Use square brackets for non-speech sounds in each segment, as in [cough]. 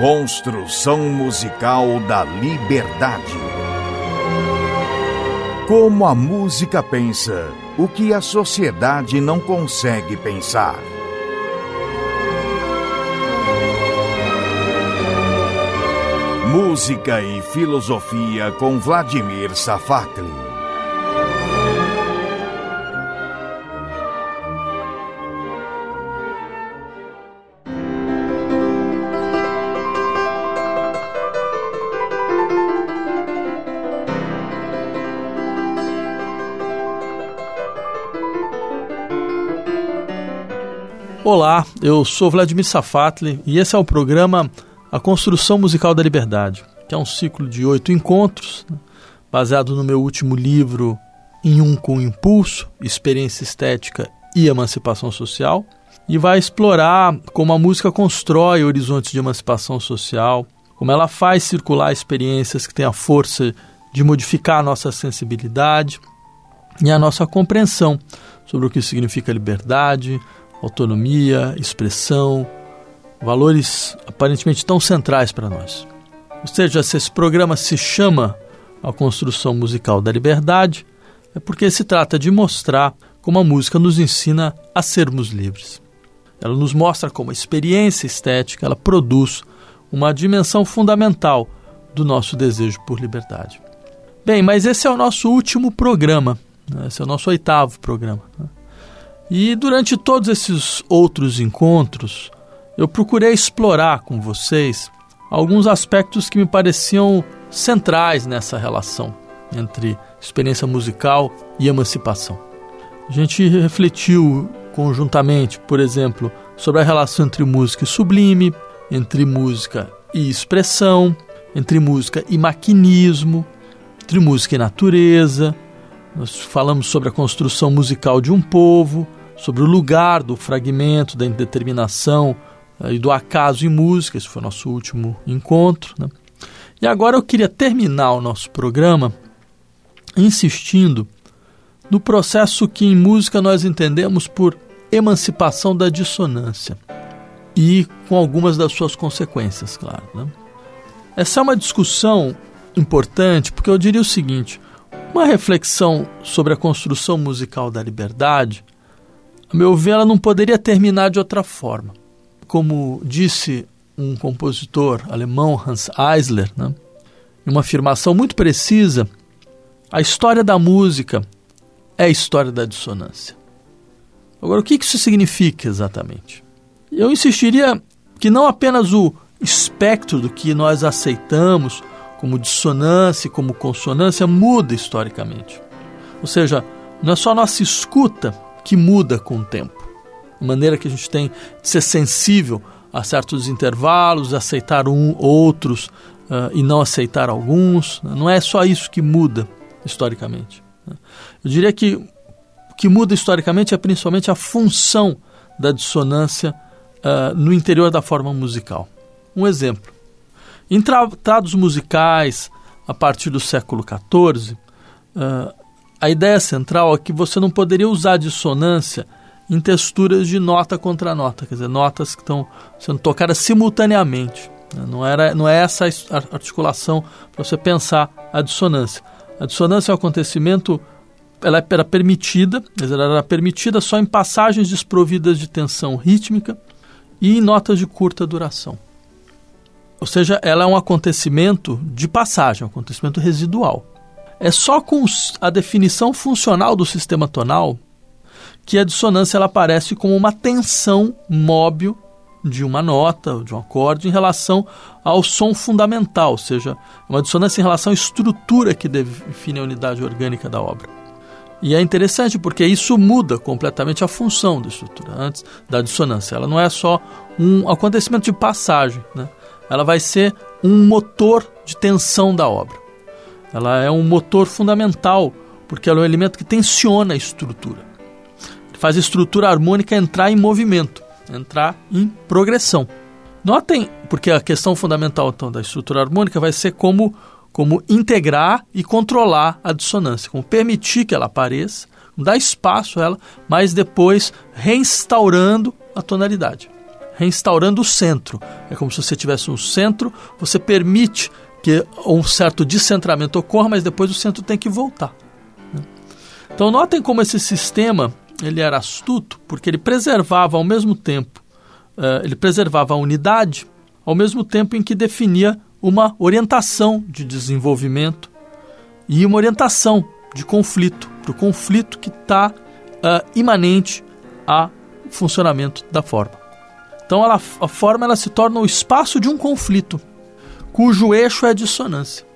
Construção musical da liberdade. Como a música pensa, o que a sociedade não consegue pensar. Música e filosofia com Vladimir Safatli. Olá, eu sou Vladimir Safatli e esse é o programa A Construção Musical da Liberdade, que é um ciclo de oito encontros, né, baseado no meu último livro Em Um com Impulso, Experiência Estética e Emancipação Social, e vai explorar como a música constrói horizontes de emancipação social, como ela faz circular experiências que têm a força de modificar a nossa sensibilidade e a nossa compreensão sobre o que significa liberdade, autonomia, expressão, valores aparentemente tão centrais para nós. Ou seja, se esse programa se chama A Construção Musical da Liberdade, é porque se trata de mostrar como a música nos ensina a sermos livres. Ela nos mostra como a experiência estética ela produz uma dimensão fundamental do nosso desejo por liberdade. Bem, mas esse é o nosso último programa, né? esse é o nosso oitavo programa. Né? E durante todos esses outros encontros, eu procurei explorar com vocês alguns aspectos que me pareciam centrais nessa relação entre experiência musical e emancipação. A gente refletiu conjuntamente, por exemplo, sobre a relação entre música e sublime, entre música e expressão, entre música e maquinismo, entre música e natureza. Nós falamos sobre a construção musical de um povo, sobre o lugar do fragmento, da indeterminação eh, e do acaso em música. Esse foi o nosso último encontro. Né? E agora eu queria terminar o nosso programa insistindo no processo que em música nós entendemos por emancipação da dissonância e com algumas das suas consequências, claro. Né? Essa é uma discussão importante porque eu diria o seguinte: uma reflexão sobre a construção musical da liberdade a meu ver, ela não poderia terminar de outra forma. Como disse um compositor alemão, Hans Eisler, né, em uma afirmação muito precisa, a história da música é a história da dissonância. Agora, o que isso significa exatamente? Eu insistiria que não apenas o espectro do que nós aceitamos como dissonância e como consonância muda historicamente. Ou seja, não é só a nossa escuta que muda com o tempo. A maneira que a gente tem de ser sensível a certos intervalos, aceitar um, outros uh, e não aceitar alguns. Né? Não é só isso que muda historicamente. Né? Eu diria que o que muda historicamente é principalmente a função da dissonância uh, no interior da forma musical. Um exemplo. Em tratados musicais, a partir do século XIV, uh, a ideia central é que você não poderia usar dissonância em texturas de nota contra nota, quer dizer, notas que estão sendo tocadas simultaneamente. Né? Não, era, não é essa articulação para você pensar a dissonância. A dissonância é um acontecimento, ela era permitida, ela era permitida só em passagens desprovidas de tensão rítmica e em notas de curta duração. Ou seja, ela é um acontecimento de passagem, um acontecimento residual. É só com a definição funcional do sistema tonal que a dissonância ela aparece como uma tensão móvel de uma nota, de um acorde, em relação ao som fundamental, ou seja, uma dissonância em relação à estrutura que define a unidade orgânica da obra. E é interessante porque isso muda completamente a função da estrutura antes da dissonância. Ela não é só um acontecimento de passagem, né? ela vai ser um motor de tensão da obra. Ela é um motor fundamental, porque ela é um elemento que tensiona a estrutura. Faz a estrutura harmônica entrar em movimento, entrar em progressão. Notem, porque a questão fundamental então, da estrutura harmônica vai ser como, como integrar e controlar a dissonância, como permitir que ela apareça, dar espaço a ela, mas depois reinstaurando a tonalidade, reinstaurando o centro. É como se você tivesse um centro, você permite que um certo descentramento ocorra, mas depois o centro tem que voltar. Né? Então notem como esse sistema ele era astuto, porque ele preservava ao mesmo tempo, uh, ele preservava a unidade, ao mesmo tempo em que definia uma orientação de desenvolvimento e uma orientação de conflito, para o conflito que está uh, eh, imanente ao funcionamento da forma. Então ela, a forma ela se torna o espaço de um conflito, cujo eixo é a dissonância.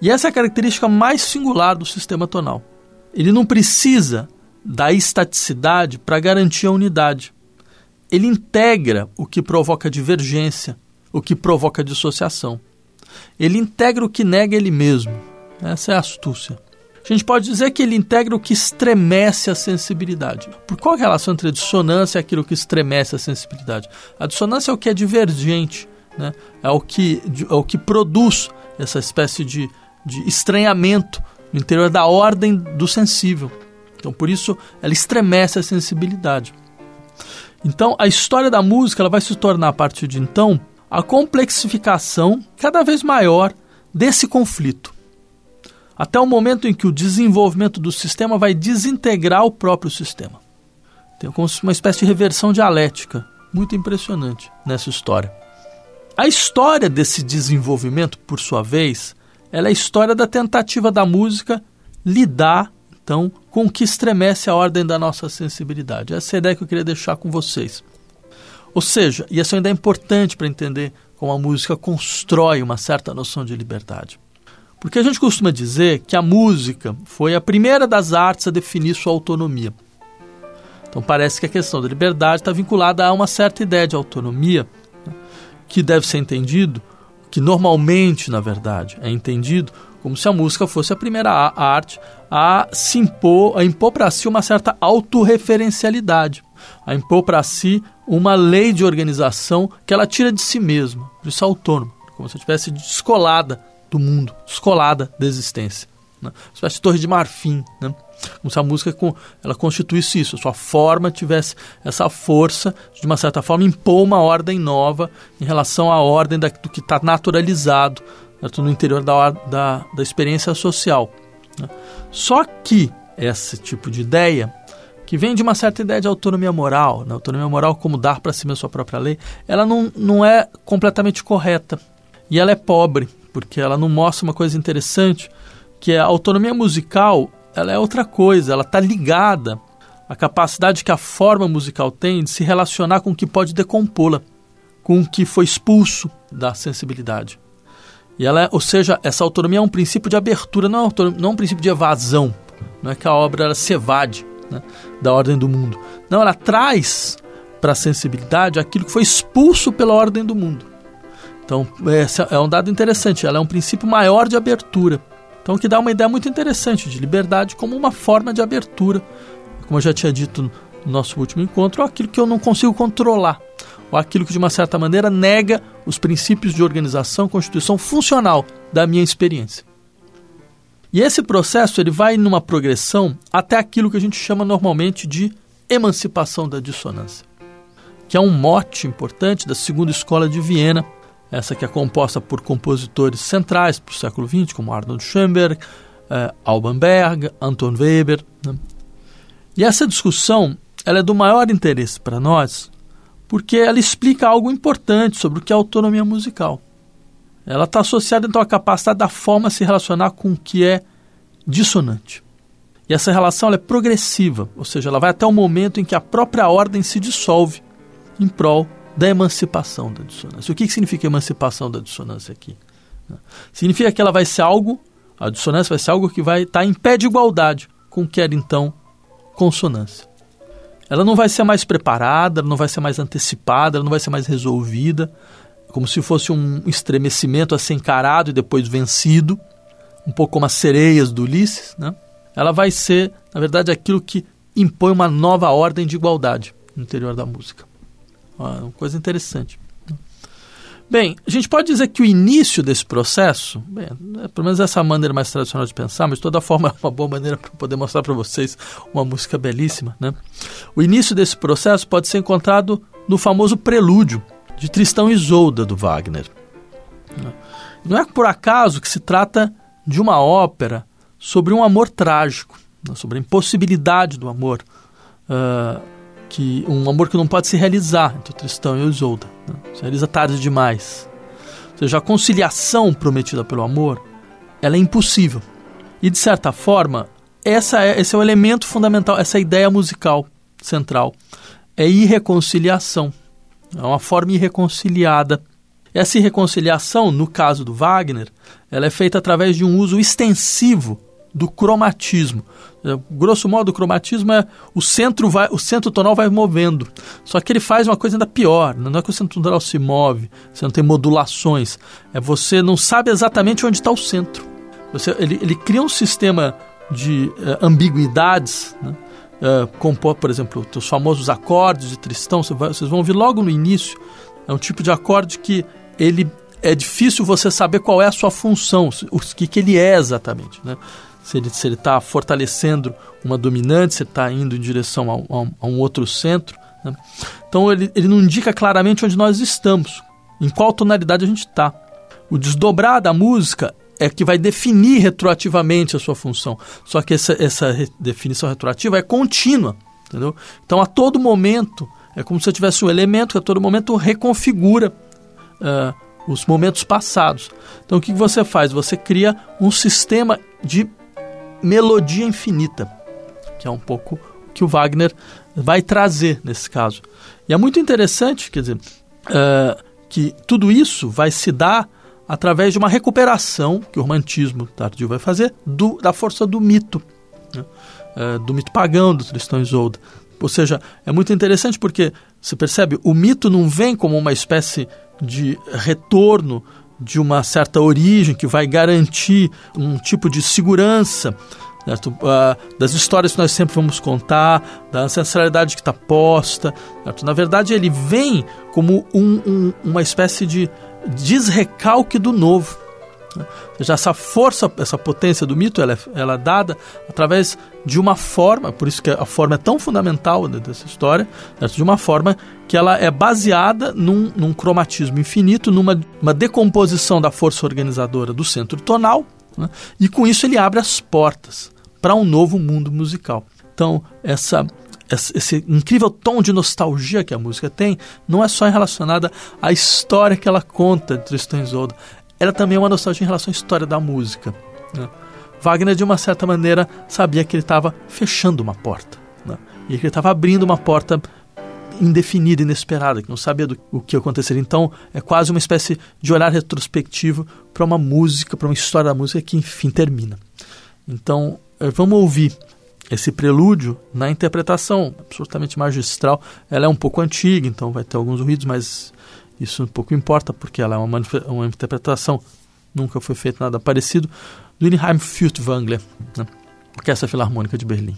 E essa é a característica mais singular do sistema tonal. Ele não precisa da estaticidade para garantir a unidade. Ele integra o que provoca divergência, o que provoca dissociação. Ele integra o que nega ele mesmo. Essa é a astúcia. A gente pode dizer que ele integra o que estremece a sensibilidade. Por qual a relação entre a dissonância e aquilo que estremece a sensibilidade? A dissonância é o que é divergente, né? é, o que, é o que produz essa espécie de, de estranhamento no interior da ordem do sensível. Então, por isso, ela estremece a sensibilidade. Então, a história da música ela vai se tornar, a partir de então, a complexificação cada vez maior desse conflito. Até o momento em que o desenvolvimento do sistema vai desintegrar o próprio sistema. Tem como uma espécie de reversão dialética muito impressionante nessa história. A história desse desenvolvimento, por sua vez, ela é a história da tentativa da música lidar então, com o que estremece a ordem da nossa sensibilidade. Essa é a ideia que eu queria deixar com vocês. Ou seja, e essa ainda é importante para entender como a música constrói uma certa noção de liberdade. Porque a gente costuma dizer que a música foi a primeira das artes a definir sua autonomia. Então parece que a questão da liberdade está vinculada a uma certa ideia de autonomia, que deve ser entendido, que normalmente, na verdade, é entendido como se a música fosse a primeira arte a se impor, a impor para si uma certa autorreferencialidade, a impor para si uma lei de organização que ela tira de si mesma, por isso é autônoma, como se estivesse descolada do mundo, descolada da existência. Né? Uma espécie de torre de marfim, né? Como se a música ela constituísse isso, a sua forma tivesse essa força de uma certa forma impor uma ordem nova em relação à ordem da, do que está naturalizado no interior da, da, da experiência social. Né? Só que esse tipo de ideia, que vem de uma certa ideia de autonomia moral, né? autonomia moral como dar para si a sua própria lei, ela não, não é completamente correta. E ela é pobre, porque ela não mostra uma coisa interessante, que é a autonomia musical, ela é outra coisa, ela está ligada à capacidade que a forma musical tem de se relacionar com o que pode decompô-la, com o que foi expulso da sensibilidade. E ela, é, ou seja, essa autonomia é um princípio de abertura, não é, um, não é um princípio de evasão. Não é que a obra ela se evade né, da ordem do mundo. Não, ela traz para a sensibilidade aquilo que foi expulso pela ordem do mundo. Então, esse é um dado interessante. Ela é um princípio maior de abertura. Então, que dá uma ideia muito interessante de liberdade como uma forma de abertura. Como eu já tinha dito no nosso último encontro, aquilo que eu não consigo controlar ou aquilo que de uma certa maneira nega os princípios de organização, constituição funcional da minha experiência. E esse processo ele vai numa progressão até aquilo que a gente chama normalmente de emancipação da dissonância, que é um mote importante da segunda escola de Viena, essa que é composta por compositores centrais para o século XX, como Arnold Schoenberg, eh, Alban Berg, Anton Weber. Né? E essa discussão ela é do maior interesse para nós, porque ela explica algo importante sobre o que é autonomia musical. Ela está associada então à capacidade da forma se relacionar com o que é dissonante. E essa relação é progressiva, ou seja, ela vai até o momento em que a própria ordem se dissolve em prol da emancipação da dissonância. O que, que significa emancipação da dissonância aqui? Significa que ela vai ser algo, a dissonância vai ser algo que vai estar em pé de igualdade com o que era então consonância ela não vai ser mais preparada, ela não vai ser mais antecipada, ela não vai ser mais resolvida, como se fosse um estremecimento a ser encarado e depois vencido, um pouco como as sereias do Ulisses, né? Ela vai ser, na verdade, aquilo que impõe uma nova ordem de igualdade no interior da música. Uma coisa interessante. Bem, a gente pode dizer que o início desse processo, bem, é, pelo menos essa maneira mais tradicional de pensar, mas de toda forma [laughs] é uma boa maneira para poder mostrar para vocês uma música belíssima. Né? O início desse processo pode ser encontrado no famoso prelúdio de Tristão e Isolda do Wagner. Não é por acaso que se trata de uma ópera sobre um amor trágico, né, sobre a impossibilidade do amor, uh, que um amor que não pode se realizar entre Tristão e Isolda. Né, se realiza tarde demais. Ou seja, a conciliação prometida pelo amor, ela é impossível. E de certa forma, essa é, esse é o elemento fundamental, essa é ideia musical central. É irreconciliação. É uma forma irreconciliada essa irreconciliação, no caso do Wagner, ela é feita através de um uso extensivo do cromatismo. É, grosso modo, o cromatismo é o centro vai, o centro tonal vai movendo. Só que ele faz uma coisa ainda pior. Não é que o centro tonal se move, você não tem modulações. É você não sabe exatamente onde está o centro. Você, ele, ele cria um sistema de uh, ambiguidades, né? uh, compor, por exemplo, os famosos acordes de Tristão. Vocês vão ver logo no início. É um tipo de acorde que ele é difícil você saber qual é a sua função, o que, que ele é exatamente. Né? Se ele está se ele tá fortalecendo uma dominante, se está indo em direção a, a, a um outro centro. Né? Então ele, ele não indica claramente onde nós estamos, em qual tonalidade a gente está. O desdobrar da música é que vai definir retroativamente a sua função. Só que essa, essa definição retroativa é contínua. Entendeu? Então, a todo momento, é como se você tivesse um elemento que a todo momento reconfigura uh, os momentos passados. Então o que você faz? Você cria um sistema de melodia infinita, que é um pouco o que o Wagner vai trazer nesse caso. E é muito interessante, quer dizer, uh, que tudo isso vai se dar através de uma recuperação que o romantismo tardio vai fazer do, da força do mito, né? uh, do mito pagão do Tristão e Isolda. Ou seja, é muito interessante porque, você percebe, o mito não vem como uma espécie de retorno de uma certa origem que vai garantir um tipo de segurança certo? Uh, das histórias que nós sempre vamos contar, da ancestralidade que está posta. Certo? Na verdade, ele vem como um, um, uma espécie de desrecalque do novo. Né? Ou seja, essa força, essa potência do mito, ela é, ela é dada através de uma forma, por isso que a forma é tão fundamental dessa história, certo? de uma forma que ela é baseada num, num cromatismo infinito, numa uma decomposição da força organizadora do centro tonal, né? e com isso ele abre as portas para um novo mundo musical. Então, essa esse incrível tom de nostalgia que a música tem não é só relacionada à história que ela conta de Tristan e Isolda, ela também é uma nostalgia em relação à história da música. Né? Wagner, de uma certa maneira, sabia que ele estava fechando uma porta. Né? E que ele estava abrindo uma porta indefinida, inesperada, que não sabia do, o que aconteceria. Então, é quase uma espécie de olhar retrospectivo para uma música, para uma história da música que, enfim, termina. Então, eh, vamos ouvir esse prelúdio na interpretação absolutamente magistral. Ela é um pouco antiga, então vai ter alguns ruídos, mas isso pouco importa, porque ela é uma, uma interpretação, nunca foi feito nada parecido, do Inheim Furtwängler, né? Orquestra Filarmônica de Berlim.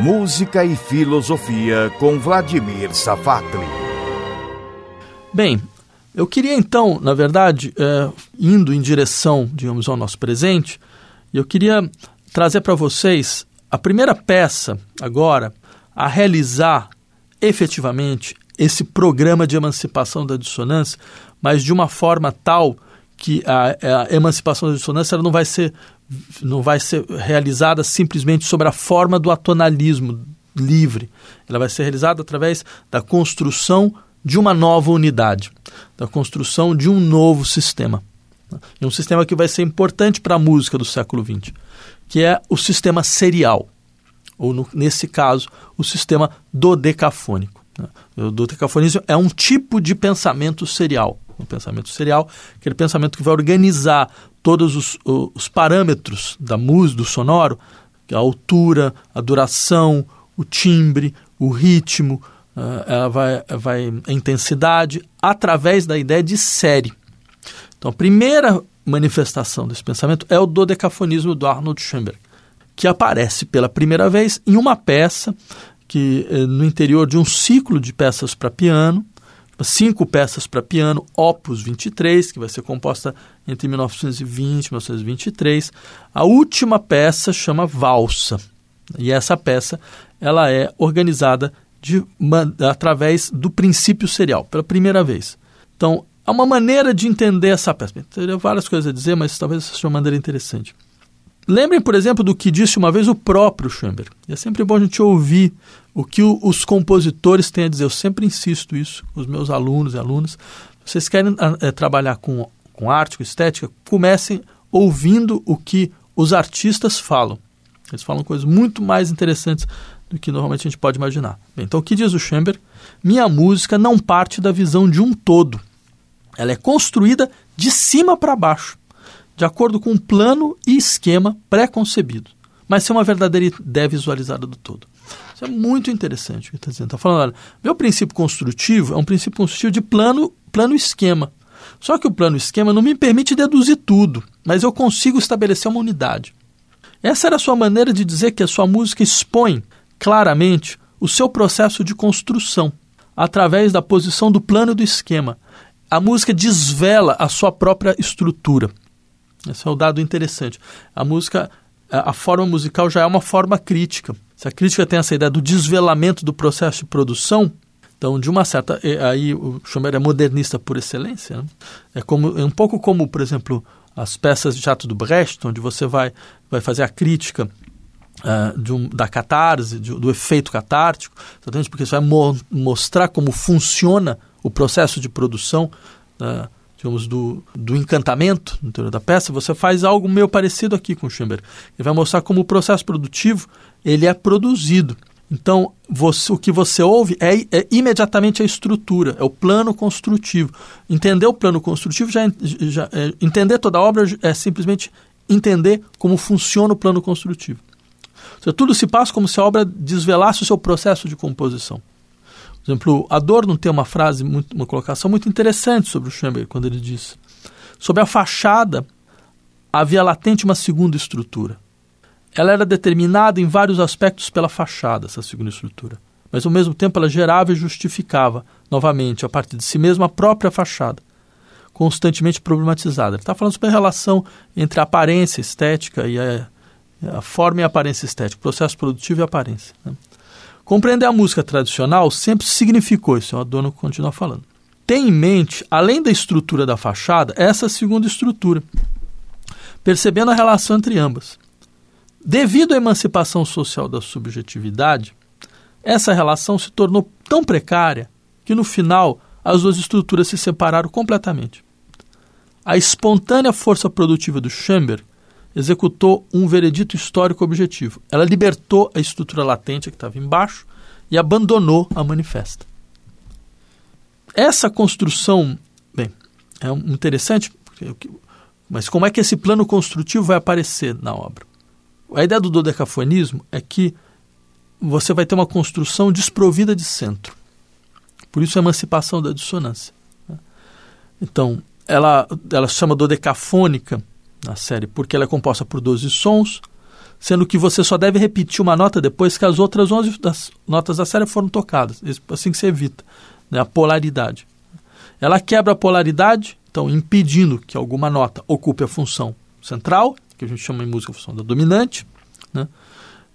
Música e Filosofia com Vladimir Safatli. Bem, eu queria então, na verdade, é, indo em direção, digamos, ao nosso presente, eu queria trazer para vocês a primeira peça agora a realizar efetivamente esse programa de emancipação da dissonância, mas de uma forma tal que a, a emancipação da dissonância não vai ser não vai ser realizada simplesmente sobre a forma do atonalismo livre. Ela vai ser realizada através da construção de uma nova unidade, da construção de um novo sistema. E um sistema que vai ser importante para a música do século XX, que é o sistema serial, ou no, nesse caso, o sistema dodecafônico. O dodecafonismo é um tipo de pensamento serial. O pensamento serial, aquele pensamento que vai organizar todos os, os parâmetros da música, do sonoro, a altura, a duração, o timbre, o ritmo, ela vai, vai, a intensidade, através da ideia de série. Então, a primeira manifestação desse pensamento é o dodecafonismo do Arnold Schoenberg, que aparece pela primeira vez em uma peça que eh, no interior de um ciclo de peças para piano, cinco peças para piano, Opus 23, que vai ser composta entre 1920 e 1923. A última peça chama Valsa. E essa peça ela é organizada de, através do princípio serial, pela primeira vez. Então, há uma maneira de entender essa peça. Teria várias coisas a dizer, mas talvez seja uma maneira interessante. Lembrem, por exemplo, do que disse uma vez o próprio Schoenberg. É sempre bom a gente ouvir o que o, os compositores têm a dizer. Eu sempre insisto isso com os meus alunos e alunas. Vocês querem é, trabalhar com, com arte, com estética, comecem ouvindo o que os artistas falam. Eles falam coisas muito mais interessantes do que normalmente a gente pode imaginar. Bem, então, o que diz o Schoenberg? Minha música não parte da visão de um todo. Ela é construída de cima para baixo de acordo com um plano e esquema pré-concebido, mas ser uma verdadeira ideia visualizada do todo. Isso é muito interessante o que está dizendo. Está falando, olha, meu princípio construtivo é um princípio construtivo de plano, plano esquema. Só que o plano esquema não me permite deduzir tudo, mas eu consigo estabelecer uma unidade. Essa era a sua maneira de dizer que a sua música expõe claramente o seu processo de construção através da posição do plano e do esquema. A música desvela a sua própria estrutura. Esse é o dado interessante. A música, a, forma musical já é uma forma crítica. Se a crítica tem essa ideia do desvelamento do processo de produção, então, de uma certa. Aí o Schumann é modernista por excelência. Né? É, como, é um pouco como, por exemplo, as peças de teatro do Brecht, onde você vai, vai fazer a crítica uh, um, da catarse, de, do efeito catártico, exatamente porque você vai mo mostrar como funciona o processo de produção. Uh, digamos, do, do encantamento no interior da peça, você faz algo meio parecido aqui com Schoenberg. Ele vai mostrar como o processo produtivo ele é produzido. Então, você, o que você ouve é, é, imediatamente a estrutura, é o plano construtivo. Entender o plano construtivo, já, já é, entender toda a obra é simplesmente entender como funciona o plano construtivo. Seja, tudo se passa como se a obra desvelasse o seu processo de composição. Por exemplo, Adorno tem uma frase, uma colocação muito interessante sobre o Schoenberg, quando ele diz: Sobre a fachada havia latente uma segunda estrutura. Ela era determinada em vários aspectos pela fachada, essa segunda estrutura, mas ao mesmo tempo ela gerava e justificava, novamente, a partir de si mesma, a própria fachada, constantemente problematizada. Ele está falando sobre a relação entre a aparência estética e a, a forma e a aparência estética, processo produtivo e aparência. Né? Compreender a música tradicional sempre significou, isso o Adorno continua falando. Tem em mente, além da estrutura da fachada, essa segunda estrutura, percebendo a relação entre ambas. Devido à emancipação social da subjetividade, essa relação se tornou tão precária que no final as duas estruturas se separaram completamente. A espontânea força produtiva do Schoenberg executou um veredito histórico objetivo. Ela libertou a estrutura latente que estava embaixo e abandonou a manifesta. Essa construção, bem, é interessante, mas como é que esse plano construtivo vai aparecer na obra? A ideia do dodecafonismo é que você vai ter uma construção desprovida de centro. Por isso a emancipação da dissonância. Né? Então, ela, ela se chama dodecafônica na série, porque ela é composta por 12 sons, sendo que você só deve repetir uma nota depois que as outras 11 das notas da série foram tocadas. Assim que você evita né, a polaridade. Ela quebra a polaridade, então impedindo que alguma nota ocupe a função central, que a gente chama em música a função da dominante, né?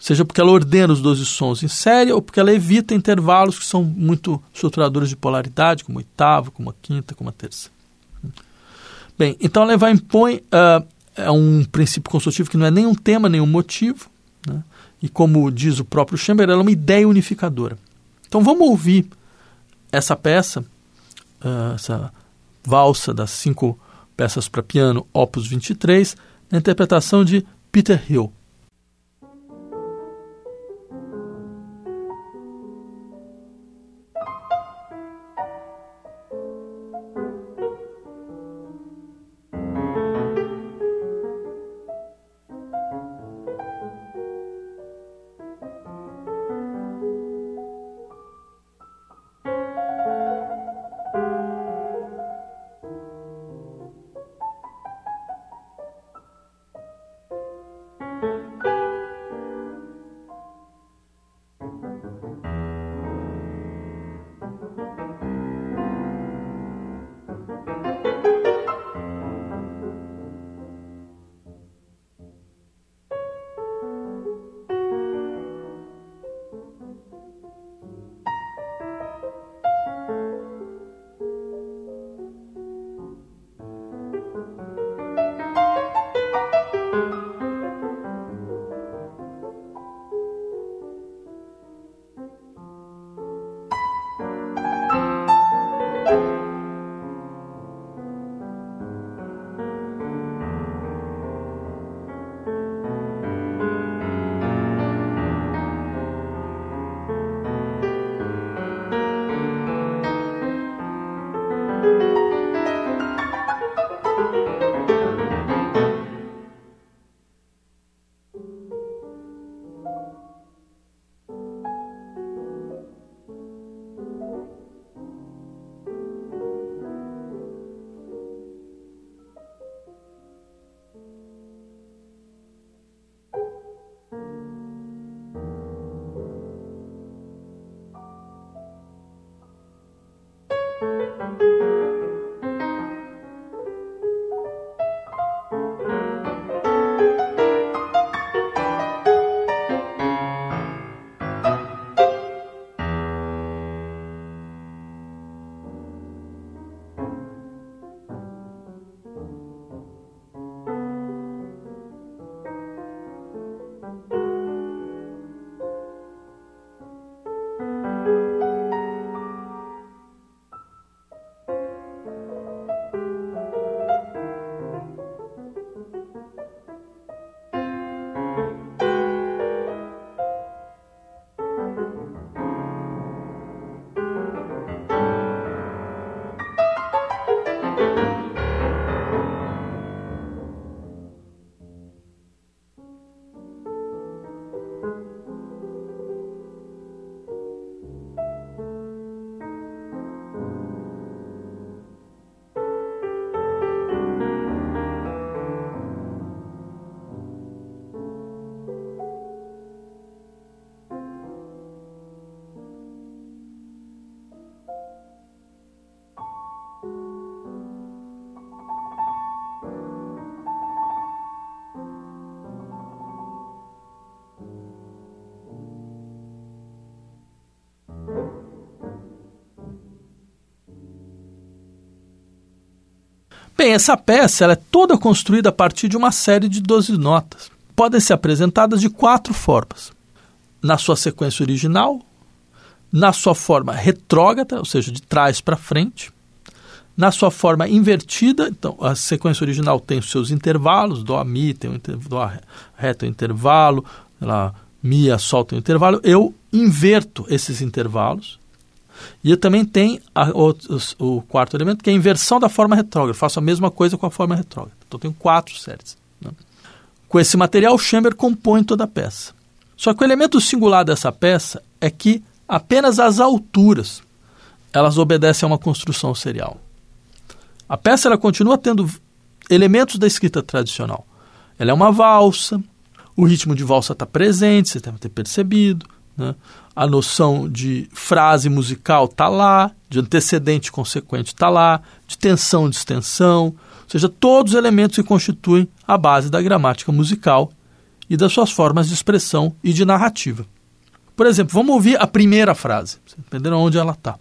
seja porque ela ordena os 12 sons em série ou porque ela evita intervalos que são muito estruturadores de polaridade, como oitava, como a quinta, como a terça. Bem, então ela vai impõe uh, é um princípio construtivo que não é nem um tema, nem um motivo, né? e como diz o próprio Chamberlain, é uma ideia unificadora. Então vamos ouvir essa peça, uh, essa valsa das cinco peças para piano, opus 23, na interpretação de Peter Hill. Bem, essa peça é toda construída a partir de uma série de 12 notas. Podem ser apresentadas de quatro formas: na sua sequência original, na sua forma retrógrada, ou seja, de trás para frente, na sua forma invertida, então a sequência original tem os seus intervalos, Dó, Mi, tem um Dó, Ré tem um intervalo, lá, Mi, Sol tem um intervalo, eu inverto esses intervalos e também tem a, o, o, quarto elemento, que é a inversão da forma retrógrada. faço a mesma coisa com a forma retrógrada. Então, tenho quatro séries. Né? Com esse material, Chamber compõe toda a peça. Só que o elemento singular dessa peça é que apenas as alturas elas obedecem a uma construção serial. A peça ela continua tendo elementos da escrita tradicional. Ela é uma valsa, O ritmo de valsa está presente, você deve ter percebido. Né? A noção de frase musical está lá, de antecedente consequente está lá, de tensão distensão, ou seja, todos os elementos que constituem a base da gramática musical e das suas formas de expressão e de narrativa. Por exemplo, vamos ouvir a primeira frase, entenderam onde ela está.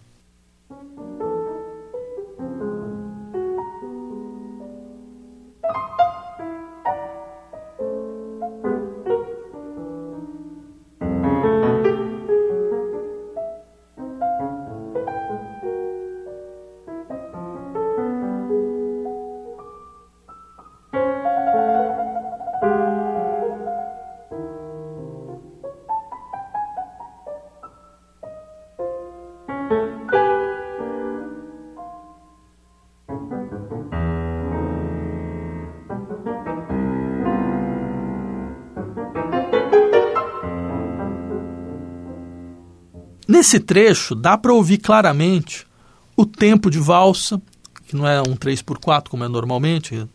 Nesse trecho, dá para ouvir claramente o tempo de valsa, que não é um 3x4 como é normalmente,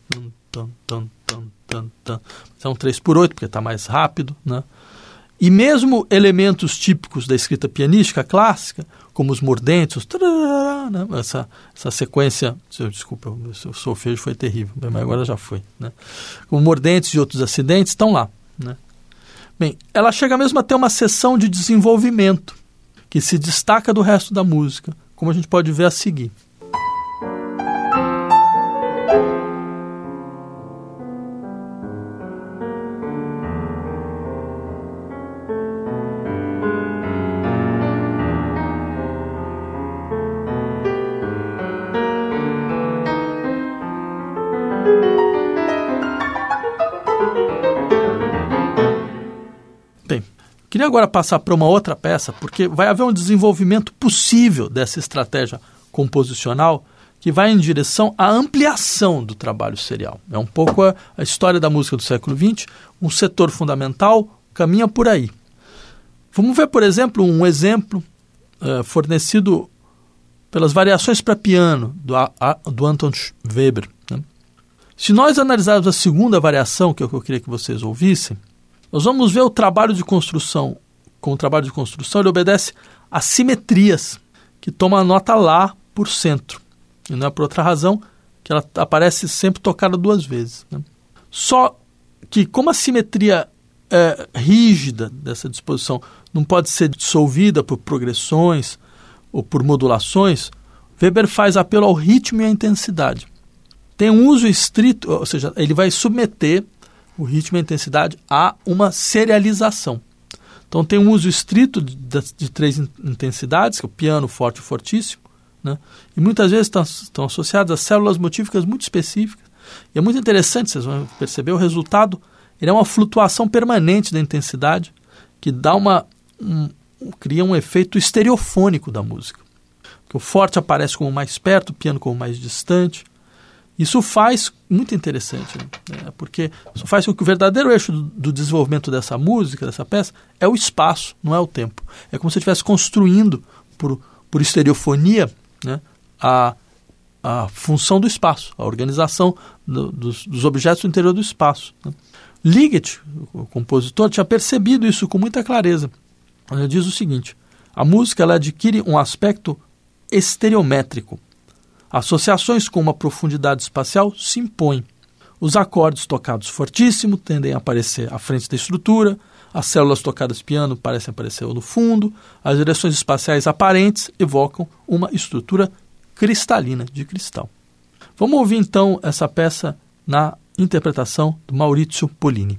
é um 3x8 porque está mais rápido, né? E mesmo elementos típicos da escrita pianística clássica, como os mordentes, os né? essa, essa sequência, desculpa, o solfejo foi terrível, mas agora já foi, né? Como mordentes e outros acidentes estão lá, né? Bem, ela chega mesmo a ter uma sessão de desenvolvimento, que se destaca do resto da música, como a gente pode ver a seguir. Agora passar para uma outra peça, porque vai haver um desenvolvimento possível dessa estratégia composicional que vai em direção à ampliação do trabalho serial. É um pouco a, a história da música do século XX, um setor fundamental caminha por aí. Vamos ver, por exemplo, um exemplo uh, fornecido pelas variações para piano do, a, do Anton Weber. Né? Se nós analisarmos a segunda variação, que é o que eu queria que vocês ouvissem, nós vamos ver o trabalho de construção. Com o trabalho de construção, ele obedece a simetrias, que toma a nota Lá por centro. E não é por outra razão que ela aparece sempre tocada duas vezes. Né? Só que, como a simetria é, rígida dessa disposição não pode ser dissolvida por progressões ou por modulações, Weber faz apelo ao ritmo e à intensidade. Tem um uso estrito, ou seja, ele vai submeter o ritmo e a intensidade a uma serialização. Então tem um uso estrito de, de, três intensidades, que é o piano, forte e fortíssimo, né? e muitas vezes estão, estão associadas a células motíficas muito específicas. E é muito interessante, vocês vão perceber, o resultado ele é uma flutuação permanente da intensidade que dá uma, um, cria um efeito estereofônico da música. Que o forte aparece como mais perto, o piano como mais distante, isso faz muito interessante, né? porque isso faz com que o verdadeiro eixo do, do, desenvolvimento dessa música, dessa peça, é o espaço, não é o tempo. É como se estivesse construindo por, por estereofonia né? a, a função do espaço, a organização do, dos, dos, objetos do interior do espaço. Né? Liggett, o compositor, tinha percebido isso com muita clareza. Ele diz o seguinte: a música ela adquire um aspecto estereométrico Associações com uma profundidade espacial se impõem. Os acordes tocados fortíssimo tendem a aparecer à frente da estrutura, as células tocadas piano parecem aparecer no fundo, as direções espaciais aparentes evocam uma estrutura cristalina de cristal. Vamos ouvir então essa peça na interpretação do Maurizio Polini.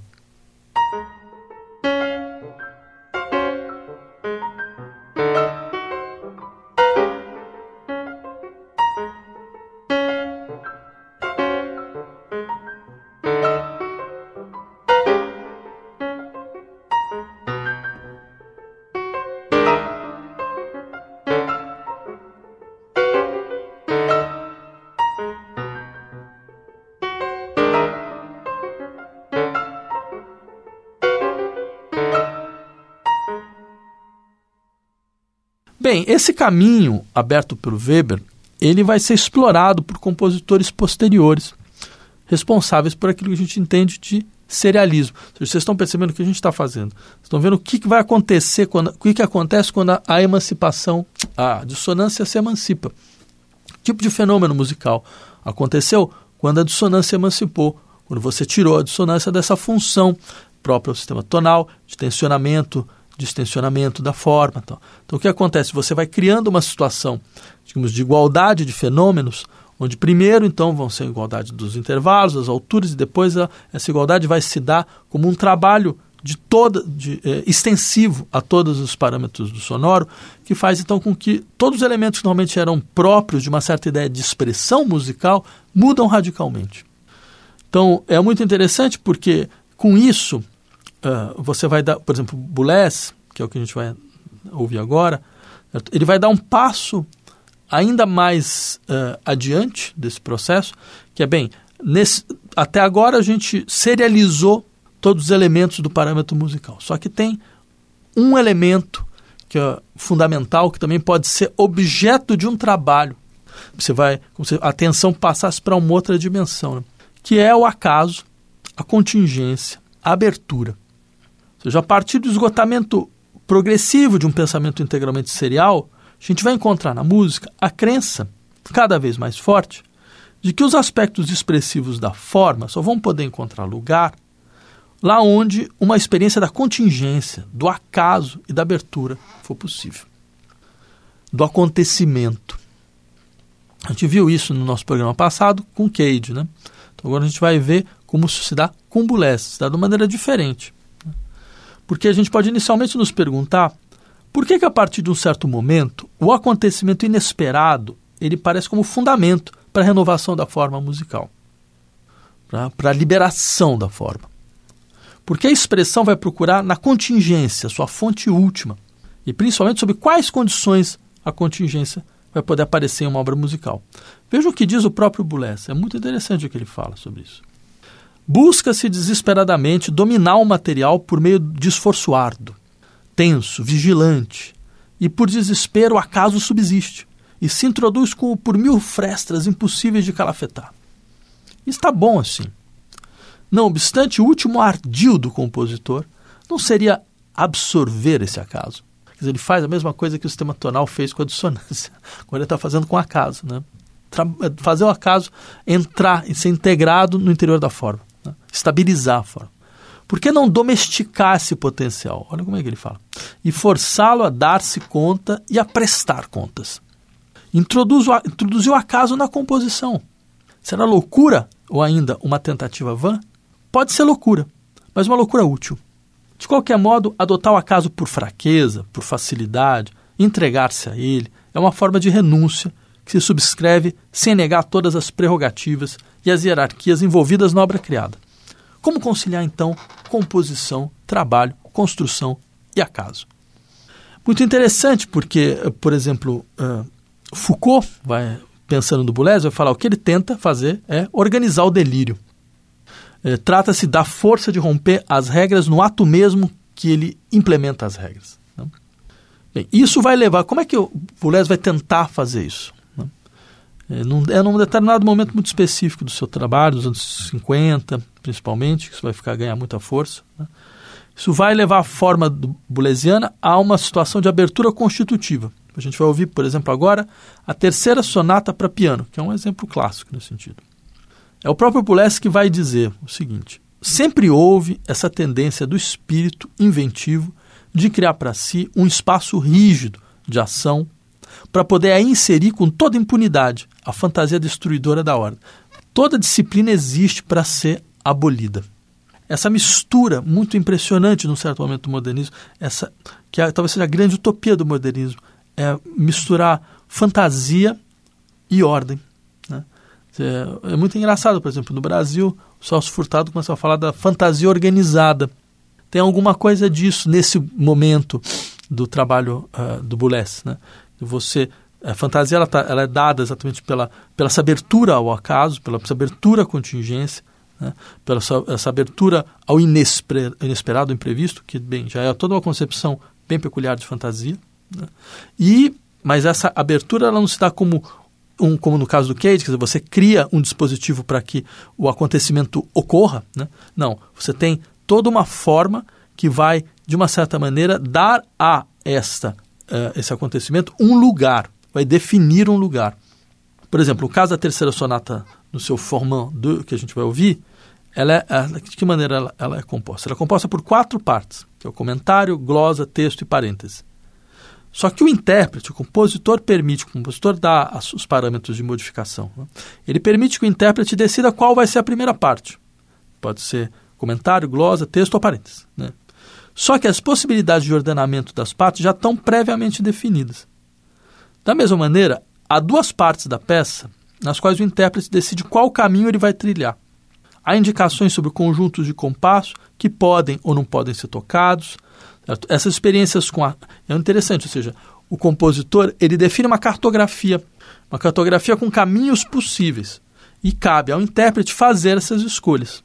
Bem, esse caminho aberto pelo Weber, ele vai ser explorado por compositores posteriores, responsáveis por aquilo que a gente entende de serialismo. Vocês estão percebendo o que a gente está fazendo. Estão vendo o que, vai acontecer, quando, o que, que acontece quando a, a emancipação, a dissonância se emancipa. Que tipo de fenômeno musical aconteceu quando a dissonância emancipou, quando você tirou a dissonância dessa função própria ao sistema tonal, de tensionamento, distensionamento da forma. Então, o que acontece? Você vai criando uma situação, digamos, de igualdade de fenômenos, onde primeiro então vão ser a igualdade dos intervalos, das alturas, e depois a, essa igualdade vai se dar como um trabalho de toda, de, é, extensivo a todos os parâmetros do sonoro, que faz então com que todos os elementos que normalmente eram próprios de uma certa ideia de expressão musical mudam radicalmente. Então é muito interessante porque com isso uh, você vai dar, por exemplo, Boulez, que é o que a gente vai ouvir agora, ele vai dar um passo ainda mais uh, adiante desse processo, que é bem, nesse, até agora a gente serializou todos os elementos do parâmetro musical. Só que tem um elemento que é fundamental, que também pode ser objeto de um trabalho. Você vai, como se a atenção passasse para uma outra dimensão, né? que é o acaso, a contingência, a abertura. Ou seja, a partir do esgotamento progressivo de um pensamento integralmente serial, a gente vai encontrar na música a crença, cada vez mais forte, de que os aspectos expressivos da forma só vão poder encontrar lugar lá onde uma experiência da contingência, do acaso e da abertura for possível. Do acontecimento. A gente viu isso no nosso programa passado com Cage, né? Então agora a gente vai ver como isso se dá com Boulez, se dá de uma maneira diferente. Porque a gente pode inicialmente nos perguntar por que, que a partir de um certo momento o acontecimento inesperado ele parece como fundamento para a renovação da forma musical, para a liberação da forma? Porque a expressão vai procurar na contingência, sua fonte última, e principalmente sobre quais condições a contingência vai poder aparecer em uma obra musical. Veja o que diz o próprio Boulez, é muito interessante o que ele fala sobre isso. Busca-se desesperadamente dominar o material por meio de esforço árduo tenso, vigilante, e por desespero o acaso subsiste e se introduz por mil frestas impossíveis de calafetar. Está bom assim. Não obstante, o último ardil do compositor não seria absorver esse acaso. Quer dizer, ele faz a mesma coisa que o sistema tonal fez com a dissonância, [laughs] quando ele está fazendo com acaso. Né? Fazer o acaso entrar e ser integrado no interior da forma, né? estabilizar a forma. Por que não domesticar esse potencial? Olha como é que ele fala. E forçá-lo a dar-se conta e a prestar contas. Introduziu o acaso na composição. Será loucura ou ainda uma tentativa vã? Pode ser loucura, mas uma loucura útil. De qualquer modo, adotar o acaso por fraqueza, por facilidade, entregar-se a ele, é uma forma de renúncia que se subscreve sem negar todas as prerrogativas e as hierarquias envolvidas na obra criada. Como conciliar, então, composição, trabalho, construção e acaso? Muito interessante, porque, por exemplo, uh, Foucault, vai, pensando no Boulez, vai falar o que ele tenta fazer é organizar o delírio. Uh, Trata-se da força de romper as regras no ato mesmo que ele implementa as regras. Né? Bem, isso vai levar. Como é que o Boulez vai tentar fazer isso? É num, é num determinado momento muito específico do seu trabalho, dos anos 50, principalmente, que isso vai ficar ganhar muita força. Né? Isso vai levar a forma bulesiana a uma situação de abertura constitutiva. A gente vai ouvir, por exemplo, agora a terceira sonata para piano, que é um exemplo clássico nesse sentido. É o próprio Boulez que vai dizer o seguinte: sempre houve essa tendência do espírito inventivo de criar para si um espaço rígido de ação para poder aí inserir com toda impunidade a fantasia destruidora da ordem. Toda disciplina existe para ser abolida. Essa mistura muito impressionante num certo momento do modernismo, essa que é, talvez seja a grande utopia do modernismo, é misturar fantasia e ordem. É, é muito engraçado, por exemplo, no Brasil, o Celso Furtado começou a falar da fantasia organizada. Tem alguma coisa disso nesse momento do trabalho uh, do Boulez, né? Você a fantasia ela, tá, ela é dada exatamente pela, pela essa abertura ao acaso, pela essa abertura à contingência, né? pela essa, essa, abertura ao inesper, inesperado, imprevisto, que bem já é toda uma concepção bem peculiar de fantasia. Né? E mas essa abertura ela não se dá como um, como no caso do Cage, quer dizer, você cria um dispositivo para que o acontecimento ocorra. Né? Não, você tem toda uma forma que vai, de uma certa maneira, dar a esta, uh, esse acontecimento um lugar, vai definir um lugar. Por exemplo, o caso da terceira sonata no seu Formant 2, que a gente vai ouvir, ela é, de que maneira ela, ela, é composta? Ela é composta por quatro partes, que é o comentário, glosa, texto e parêntese. Só que o intérprete, o compositor permite, o compositor dá os parâmetros de modificação. Né? Ele permite que o intérprete decida qual vai ser a primeira parte. Pode ser comentário, glosa, texto ou parênteses. Né? Só que as possibilidades de ordenamento das partes já estão previamente definidas. Da mesma maneira, há duas partes da peça nas quais o intérprete decide qual caminho ele vai trilhar. Há indicações sobre conjuntos de compasso que podem ou não podem ser tocados. Certo? Essas experiências com a... É interessante, ou seja, o compositor ele define uma cartografia, uma cartografia com caminhos possíveis. E cabe ao intérprete fazer essas escolhas.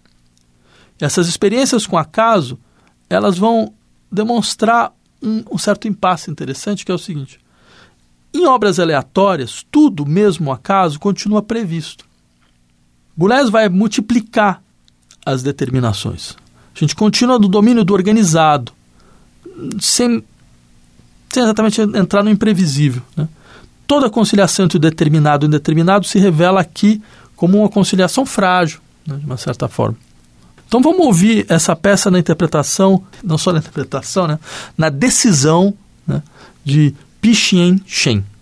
Essas experiências com acaso, elas vão demonstrar um, um certo impasse interessante, que é o seguinte. Em obras aleatórias, tudo, mesmo acaso, continua previsto. Boulez vai multiplicar as determinações. A gente continua no domínio do organizado, sem, sem exatamente entrar no imprevisível. Né? Toda conciliação entre o determinado e o indeterminado se revela aqui como uma conciliação frágil, né, de uma certa forma. Então vamos ouvir essa peça na interpretação, não só na interpretação, né, na decisão né, de Pichien Shen.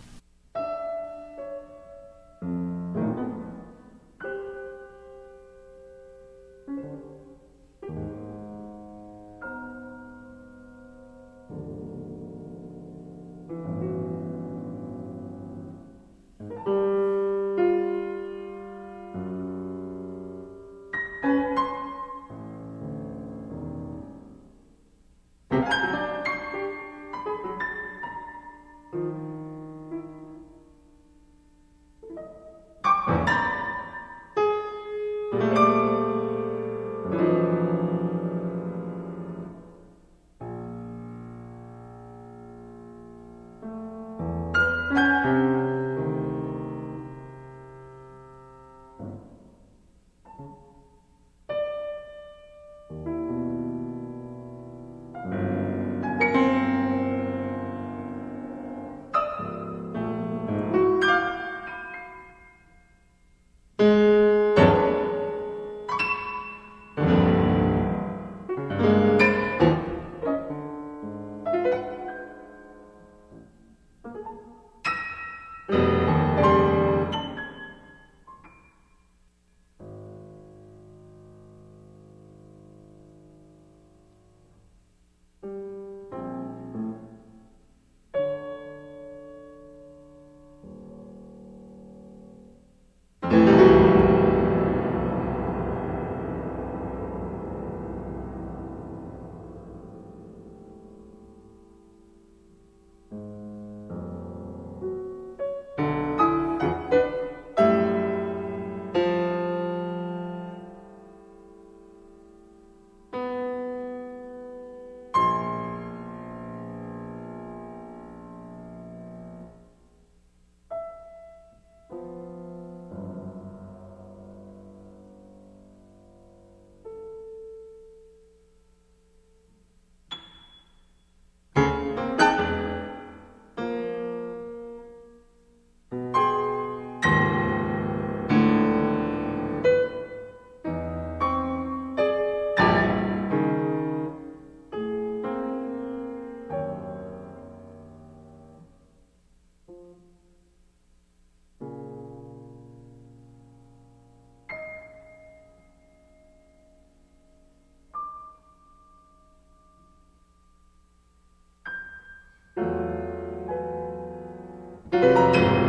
Música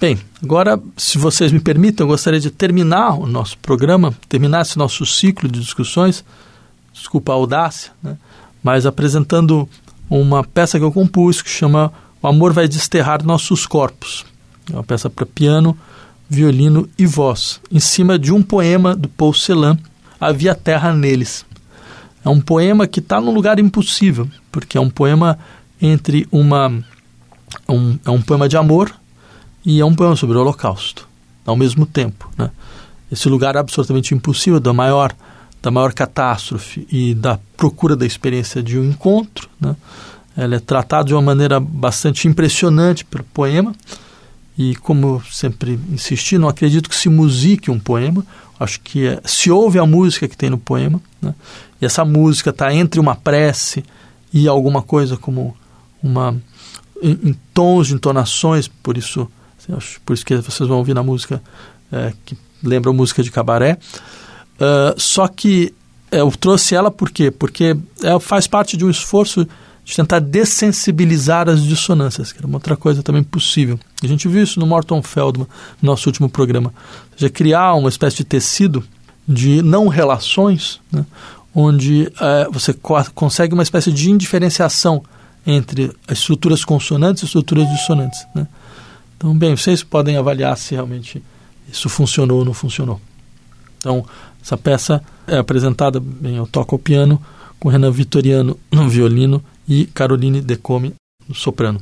Bem, agora, se vocês me permitem, eu gostaria de terminar o nosso programa, terminar esse nosso ciclo de discussões, desculpa a audácia, né? mas apresentando uma peça que eu compus que chama O Amor Vai Desterrar Nossos Corpos. É uma peça para piano, violino e voz, em cima de um poema do Paul Celan, Havia Terra Neles. É um poema que está num lugar impossível, porque é um poema entre uma. Um, é um poema de amor e é um poema sobre o Holocausto, ao mesmo tempo. Né? Esse lugar absolutamente impossível da maior, da maior catástrofe e da procura da experiência de um encontro. Né? Ela é tratada de uma maneira bastante impressionante pelo poema. E como sempre insisti, não acredito que se musique um poema. Acho que é, se ouve a música que tem no poema. Né? E essa música está entre uma prece e alguma coisa como uma em, em tons de entonações, por isso Por isso que vocês vão ouvir na música é, que lembra música de cabaré. Uh, só que é, eu trouxe ela por quê? Porque ela faz parte de um esforço de tentar dessensibilizar as dissonâncias, que era uma outra coisa também possível. A gente viu isso no Morton Feldman, no nosso último programa. Ou seja, criar uma espécie de tecido de não relações, né, onde é, você co consegue uma espécie de indiferenciação entre as estruturas consonantes e estruturas dissonantes. Né? Então, bem, vocês podem avaliar se realmente isso funcionou ou não funcionou. Então, essa peça é apresentada, bem, eu toco o piano com Renan Vitoriano no violino e Caroline Decome no soprano.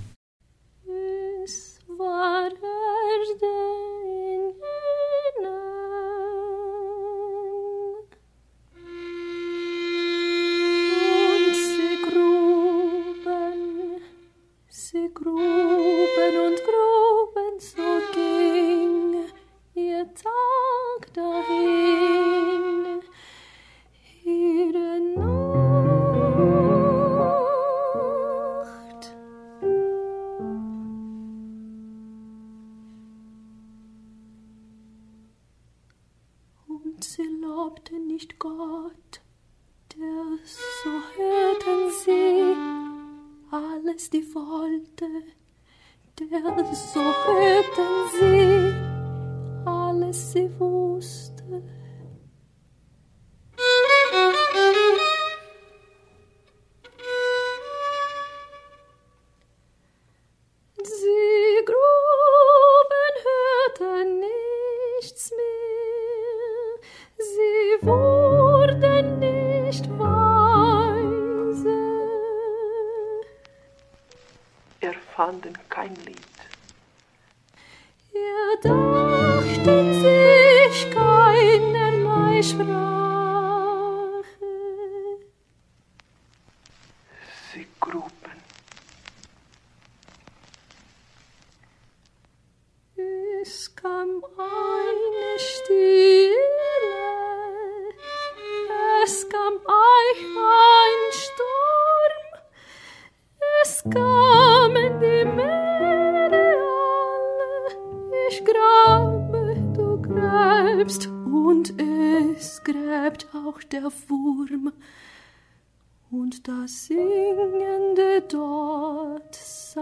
Und das Singende dort sagt.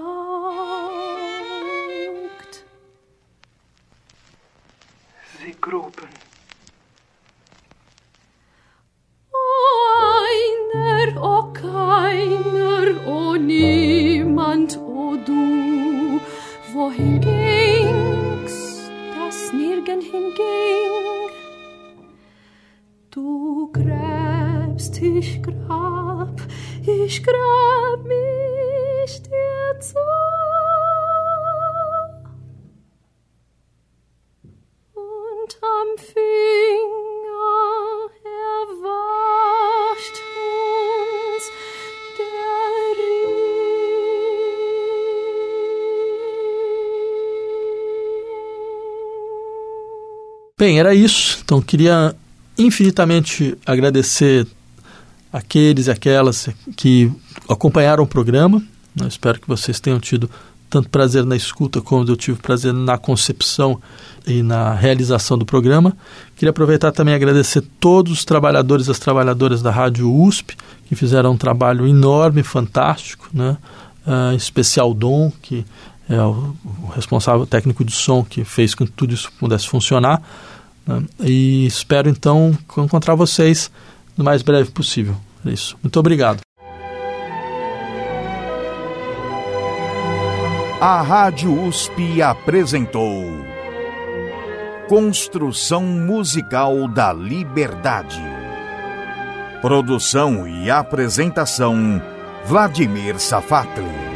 Sie gruben. Einer, oh keiner, oh niemand, oh du, wohin ging's, das nirgend hinging? Du gräbst, ich grab, ich grab mich dir zu. Und am Finger erwacht uns der Ring. Bem, era isso. Então queria infinitamente agradecer aqueles e aquelas que acompanharam o programa. Eu espero que vocês tenham tido tanto prazer na escuta como eu tive prazer na concepção e na realização do programa. Queria aproveitar também e agradecer todos os trabalhadores e as trabalhadoras da Rádio USP, que fizeram um trabalho enorme, fantástico, né? Uh, especial Dom, que é o, o responsável técnico de som que fez com que tudo isso pudesse funcionar. né? E espero então encontrar vocês no mais breve possível. É isso. Muito obrigado. A Rádio USP apresentou Construção Musical da Liberdade. Produção e apresentação Vladimir Safatli.